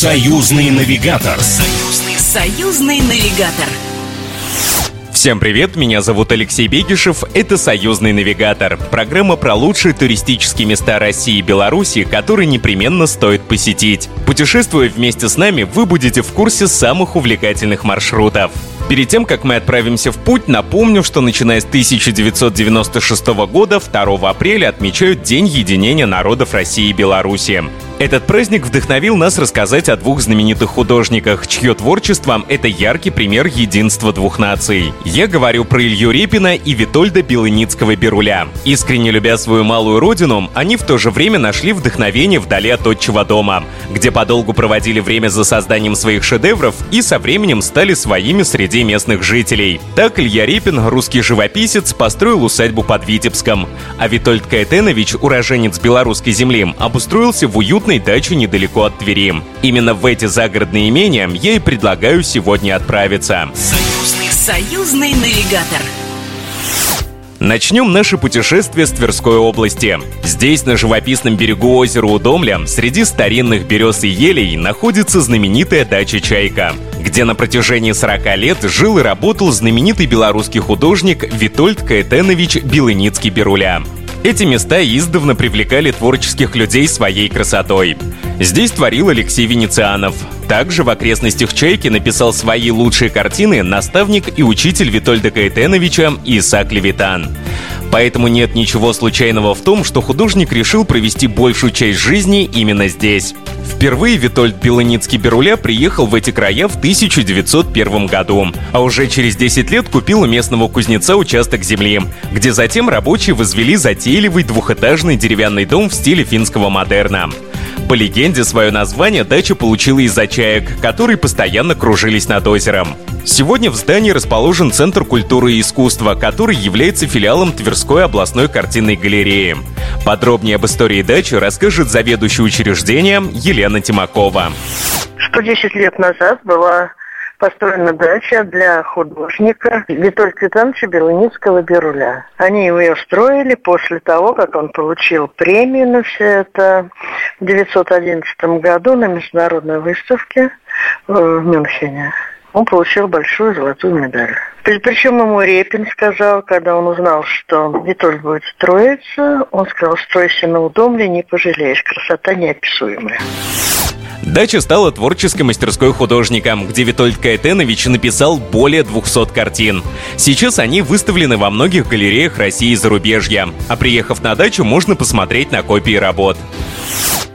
Союзный навигатор. Союзный, союзный навигатор. Всем привет, меня зовут Алексей Бегишев, это «Союзный навигатор», программа про лучшие туристические места России и Беларуси, которые непременно стоит посетить. Путешествуя вместе с нами, вы будете в курсе самых увлекательных маршрутов. Перед тем, как мы отправимся в путь, напомню, что начиная с 1996 года 2 апреля отмечают День единения народов России и Беларуси. Этот праздник вдохновил нас рассказать о двух знаменитых художниках, чье творчество — это яркий пример единства двух наций. Я говорю про Илью Репина и Витольда Белыницкого-Беруля. Искренне любя свою малую родину, они в то же время нашли вдохновение вдали от отчего дома, где подолгу проводили время за созданием своих шедевров и со временем стали своими среди местных жителей. Так Илья Репин, русский живописец, построил усадьбу под Витебском, а Витольд Каэтенович, уроженец белорусской земли, обустроился в уютном уютной даче недалеко от Твери. Именно в эти загородные имения я и предлагаю сегодня отправиться. Союзный, союзный навигатор. Начнем наше путешествие с Тверской области. Здесь, на живописном берегу озера Удомля, среди старинных берез и елей, находится знаменитая дача «Чайка», где на протяжении 40 лет жил и работал знаменитый белорусский художник Витольд Каэтенович Белыницкий-Беруля. Эти места издавна привлекали творческих людей своей красотой. Здесь творил Алексей Венецианов. Также в окрестностях Чайки написал свои лучшие картины наставник и учитель Витольда Каэтеновича Исаак Левитан. Поэтому нет ничего случайного в том, что художник решил провести большую часть жизни именно здесь. Впервые Витольд Белыницкий-Беруля приехал в эти края в 1901 году, а уже через 10 лет купил у местного кузнеца участок земли, где затем рабочие возвели затейливый двухэтажный деревянный дом в стиле финского модерна. По легенде, свое название дача получила из-за чаек, которые постоянно кружились над озером. Сегодня в здании расположен Центр культуры и искусства, который является филиалом Тверской областной картинной галереи. Подробнее об истории дачи расскажет заведующий учреждения Елена Тимакова. 110 лет назад была построена дача для художника Витольда Квитановича Белыницкого Беруля. Они ее строили после того, как он получил премию на все это в 1911 году на международной выставке в Мюнхене он получил большую золотую медаль. Причем ему Репин сказал, когда он узнал, что Витоль будет строиться, он сказал, стройся на удомле, не пожалеешь, красота неописуемая. Дача стала творческой мастерской художника, где Витольд Каэтенович написал более 200 картин. Сейчас они выставлены во многих галереях России и зарубежья. А приехав на дачу, можно посмотреть на копии работ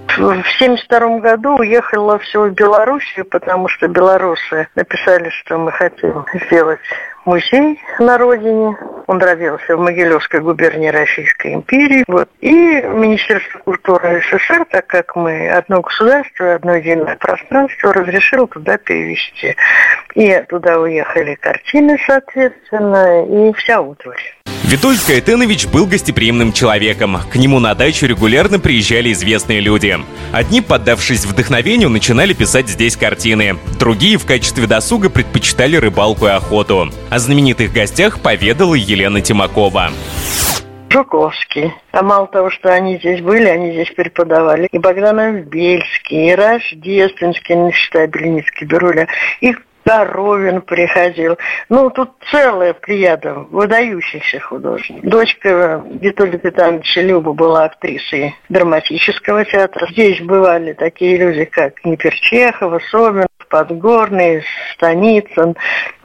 в 1972 году уехала все в Белоруссию, потому что белорусы написали, что мы хотим сделать музей на родине. Он родился в Могилевской губернии Российской империи. Вот. И Министерство культуры СССР, так как мы одно государство, одно единое пространство, разрешило туда перевести. И туда уехали картины, соответственно, и вся утварь. Витольд Кайтенович был гостеприимным человеком. К нему на дачу регулярно приезжали известные люди. Одни, поддавшись вдохновению, начинали писать здесь картины. Другие в качестве досуга предпочитали рыбалку и охоту. О знаменитых гостях поведала Елена Тимакова. Жуковский. А мало того, что они здесь были, они здесь преподавали. И Богданов Бельский, и Рождественский, не считая Бельницкий, Беруля, и Коровин приходил. Ну, тут целая плеяда выдающихся художников. Дочка Виталия Петровича Люба была актрисой драматического театра. Здесь бывали такие люди, как Неперчехова, Собин, Подгорный, Станицын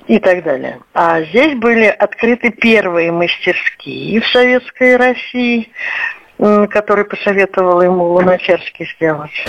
и так далее. А здесь были открыты первые мастерские в Советской России, которые посоветовал ему Луначарский сделать.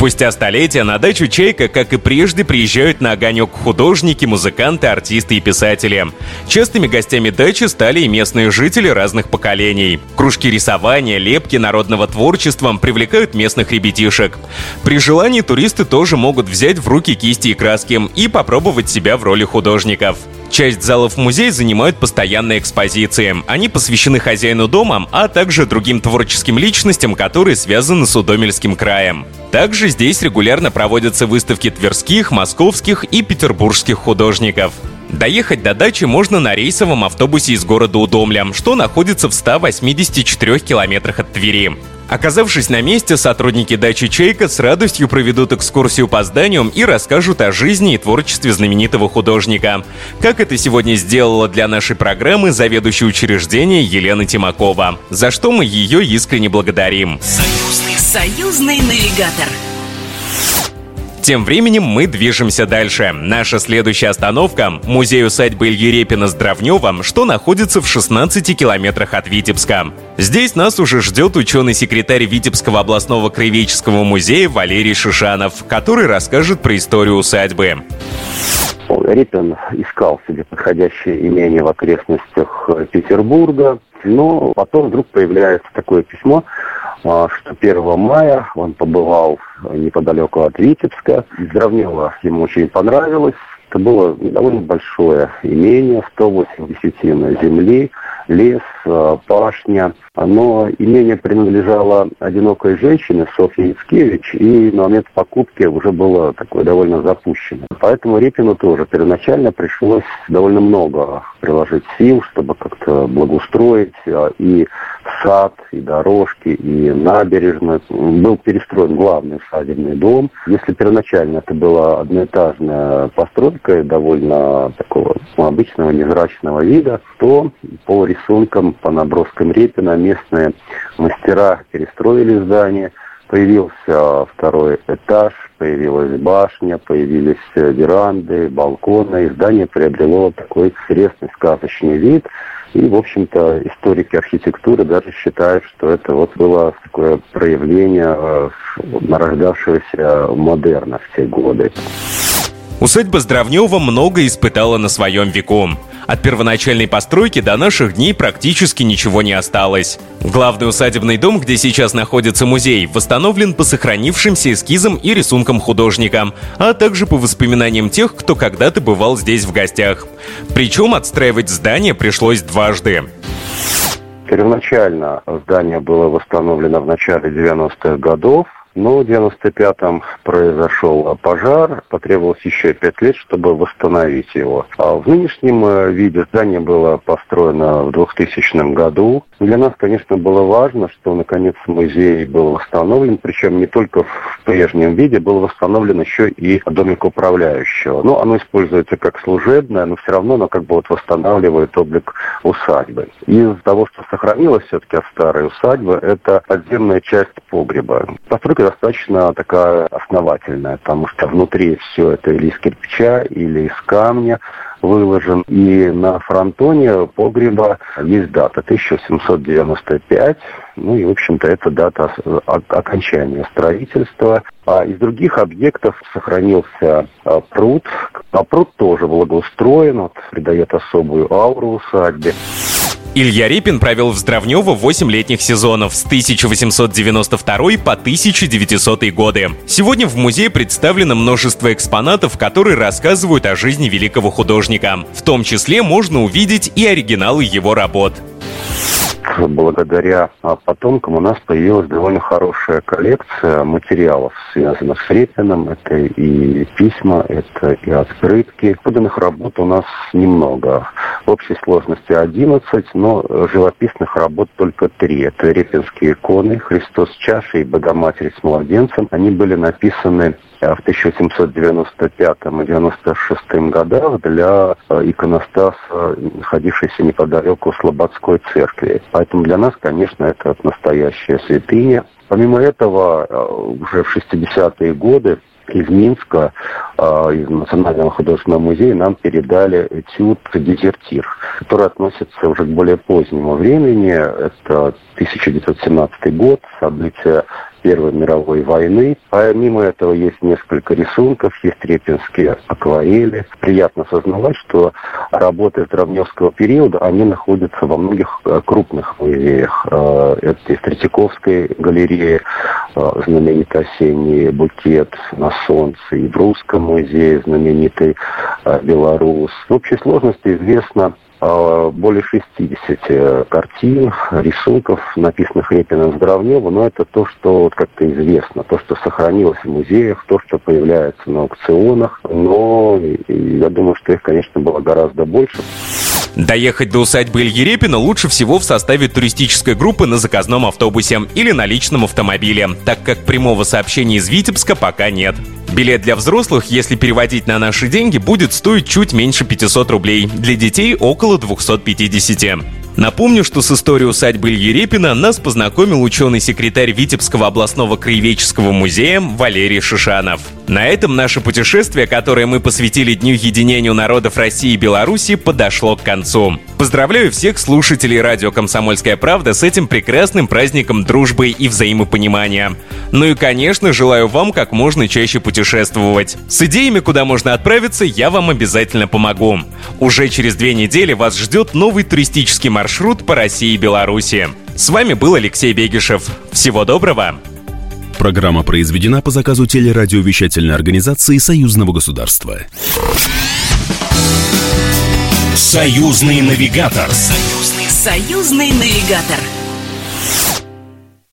Спустя столетия на дачу Чайка, как и прежде, приезжают на огонек художники, музыканты, артисты и писатели. Частыми гостями дачи стали и местные жители разных поколений. Кружки рисования, лепки народного творчества привлекают местных ребятишек. При желании туристы тоже могут взять в руки кисти и краски и попробовать себя в роли художников. Часть залов музея занимают постоянные экспозиции. Они посвящены хозяину дома, а также другим творческим личностям, которые связаны с Удомельским краем. Также здесь регулярно проводятся выставки тверских, московских и петербургских художников. Доехать до дачи можно на рейсовом автобусе из города Удомля, что находится в 184 километрах от Твери. Оказавшись на месте, сотрудники дачи «Чайка» с радостью проведут экскурсию по зданию и расскажут о жизни и творчестве знаменитого художника. Как это сегодня сделала для нашей программы заведующая учреждения Елена Тимакова, за что мы ее искренне благодарим. Союзный, союзный навигатор. Тем временем мы движемся дальше. Наша следующая остановка – музей усадьбы Ильи Репина с Дровневым, что находится в 16 километрах от Витебска. Здесь нас уже ждет ученый-секретарь Витебского областного краеведческого музея Валерий Шишанов, который расскажет про историю усадьбы. Репин искал себе подходящее имение в окрестностях Петербурга, но потом вдруг появляется такое письмо что 1 мая он побывал неподалеку от Витебска. Здравнево ему очень понравилось. Это было довольно большое имение, 180 десятин земли, лес, а, пашня. Но имение принадлежало одинокой женщине Софье Яцкевич, и на момент покупки уже было такое довольно запущено. Поэтому Репину тоже первоначально пришлось довольно много приложить сил, чтобы как-то благоустроить а, и сад, и дорожки, и набережная. Был перестроен главный усадебный дом. Если первоначально это была одноэтажная постройка, довольно такого обычного невзрачного вида, то по рисункам, по наброскам Репина местные мастера перестроили здание, Появился второй этаж, появилась башня, появились веранды, балконы, и здание приобрело такой интересный сказочный вид. И, в общем-то, историки архитектуры даже считают, что это вот было такое проявление э, нарождавшегося модерна в те годы. Усадьба Здравнева много испытала на своем веку. От первоначальной постройки до наших дней практически ничего не осталось. Главный усадебный дом, где сейчас находится музей, восстановлен по сохранившимся эскизам и рисункам художника, а также по воспоминаниям тех, кто когда-то бывал здесь в гостях. Причем отстраивать здание пришлось дважды. Первоначально здание было восстановлено в начале 90-х годов, но в 95-м произошел пожар, потребовалось еще пять лет, чтобы восстановить его. А в нынешнем э, виде здание было построено в 2000 году. Для нас, конечно, было важно, что наконец музей был восстановлен, причем не только в прежнем виде, был восстановлен еще и домик управляющего. Но оно используется как служебное, но все равно оно как бы вот восстанавливает облик усадьбы. Из того, что сохранилось все-таки от старой усадьбы, это подземная часть погреба. Постройка постройка достаточно такая основательная, потому что внутри все это или из кирпича, или из камня выложен. И на фронтоне погреба есть дата 1795. Ну и, в общем-то, это дата окончания строительства. А из других объектов сохранился а, пруд. А пруд тоже благоустроен, вот, придает особую ауру усадьбе. Илья Репин провел в Здравнево 8 летних сезонов с 1892 по 1900 годы. Сегодня в музее представлено множество экспонатов, которые рассказывают о жизни великого художника. В том числе можно увидеть и оригиналы его работ благодаря а, потомкам у нас появилась довольно хорошая коллекция материалов, связанных с Репиным. Это и письма, это и открытки. Поданных работ у нас немного. В общей сложности 11, но живописных работ только три. Это репинские иконы, Христос с чашей и Богоматерь с младенцем. Они были написаны в 1795 и 96 годах для э, иконостаса, находившейся неподалеку Слободской церкви. Поэтому для нас, конечно, это настоящая святыня. Помимо этого, э, уже в 60-е годы из Минска, э, из Национального художественного музея нам передали этюд «Дезертир», который относится уже к более позднему времени. Это 1917 год, события Первой мировой войны. Помимо этого есть несколько рисунков, есть репинские акварели. Приятно осознавать, что работы Здравневского периода, они находятся во многих э, крупных музеях. Э, это и в Третьяковской галерее, э, знаменитый осенний букет на солнце, и в Русском музее знаменитый Белорус. В общей сложности известно а, более 60 картин, рисунков, написанных Репиным Здравневу, но это то, что вот как-то известно, то, что сохранилось в музеях, то, что появляется на аукционах, но я думаю, что их, конечно, было гораздо больше. Доехать до усадьбы Ильи Репина лучше всего в составе туристической группы на заказном автобусе или на личном автомобиле, так как прямого сообщения из Витебска пока нет. Билет для взрослых, если переводить на наши деньги, будет стоить чуть меньше 500 рублей, для детей около 250. Напомню, что с историей усадьбы Ильи Репина нас познакомил ученый-секретарь Витебского областного краеведческого музея Валерий Шишанов. На этом наше путешествие, которое мы посвятили Дню единению народов России и Беларуси, подошло к концу. Поздравляю всех слушателей радио «Комсомольская правда» с этим прекрасным праздником дружбы и взаимопонимания. Ну и, конечно, желаю вам как можно чаще путешествовать. С идеями, куда можно отправиться, я вам обязательно помогу. Уже через две недели вас ждет новый туристический маршрут по России и Беларуси. С вами был Алексей Бегишев. Всего доброго! Программа произведена по заказу телерадиовещательной организации Союзного государства. Союзный навигатор. Союзный, союзный навигатор.